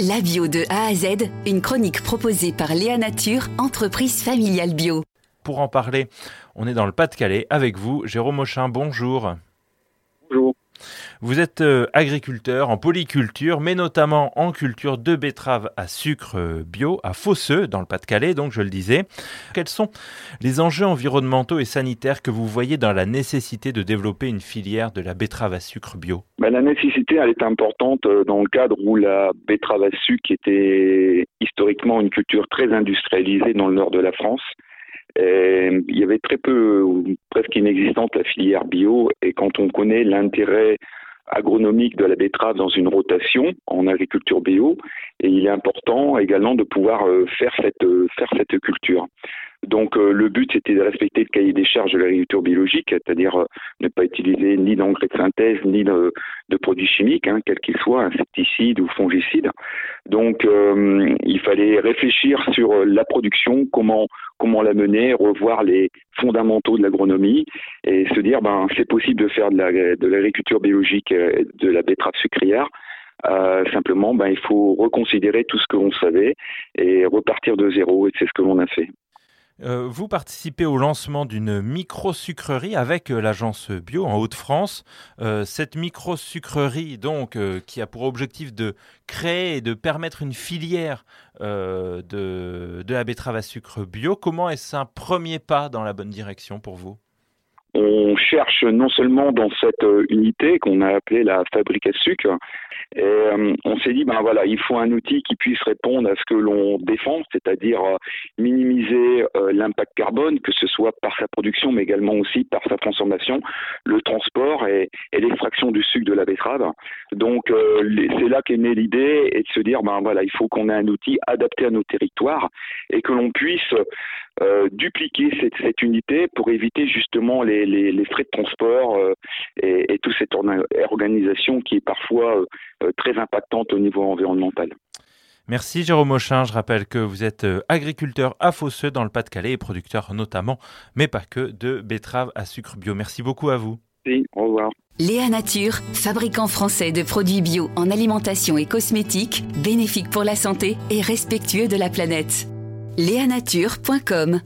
La bio de A à Z, une chronique proposée par Léa Nature, entreprise familiale bio. Pour en parler, on est dans le Pas-de-Calais avec vous, Jérôme Auchin, bonjour. Vous êtes euh, agriculteur en polyculture, mais notamment en culture de betteraves à sucre euh, bio à Fosseux, dans le Pas-de-Calais, donc je le disais. Quels sont les enjeux environnementaux et sanitaires que vous voyez dans la nécessité de développer une filière de la betterave à sucre bio? Ben, La nécessité, elle est importante euh, dans le cadre où la betterave à sucre était historiquement une culture très industrialisée dans le nord de la France. Il y avait très peu, presque inexistante, la filière bio. Et quand on connaît l'intérêt agronomique de la betterave dans une rotation en agriculture bio et il est important également de pouvoir euh, faire cette euh, faire cette culture. Donc euh, le but c'était de respecter le cahier des charges de l'agriculture biologique, c'est-à-dire ne pas utiliser ni d'engrais de synthèse ni de, produits chimiques, hein, quels qu'ils soient, insecticides ou fongicides. Donc il fallait réfléchir sur la production, comment comment la mener, revoir les fondamentaux de l'agronomie et se dire ben c'est possible de faire de l'agriculture biologique, euh, de la betterave sucrière. Euh, simplement, ben, il faut reconsidérer tout ce que l'on savait et repartir de zéro, et c'est ce que l'on a fait. Euh, vous participez au lancement d'une micro-sucrerie avec euh, l'agence bio en Haute-France. Euh, cette micro-sucrerie, donc, qui a pour objectif de créer et de permettre une filière de, de la betterave à sucre bio, comment est-ce un premier pas dans la bonne direction pour vous? On cherche non seulement dans cette euh, unité qu'on a appelée la fabrique à sucre, et euh, on s'est dit ben voilà, il faut un outil qui puisse répondre à ce que l'on défend, c'est-à-dire euh, minimiser l'impact carbone, que ce soit par sa production, mais également aussi par sa transformation, le transport et, l'extraction du sucre de la betterave. Donc c'est là qu'est née l'idée et de se dire ben voilà, il faut qu'on ait un outil adapté à nos territoires et que l'on puisse dupliquer cette, cette unité pour éviter justement les les, frais de transport euh, et, toute cette organisation qui est parfois euh, très impactante au niveau environnemental. Merci Jérôme Auchin. Je rappelle que vous êtes euh, agriculteur à Fosseux dans le Pas-de-Calais et producteur notamment, mais pas que, de betteraves à sucre bio. Merci beaucoup à vous. Oui, au revoir. Léa Nature, fabricant français de produits bio en alimentation et cosmétiques, bénéfique pour la santé et respectueux de la planète. Léanature.com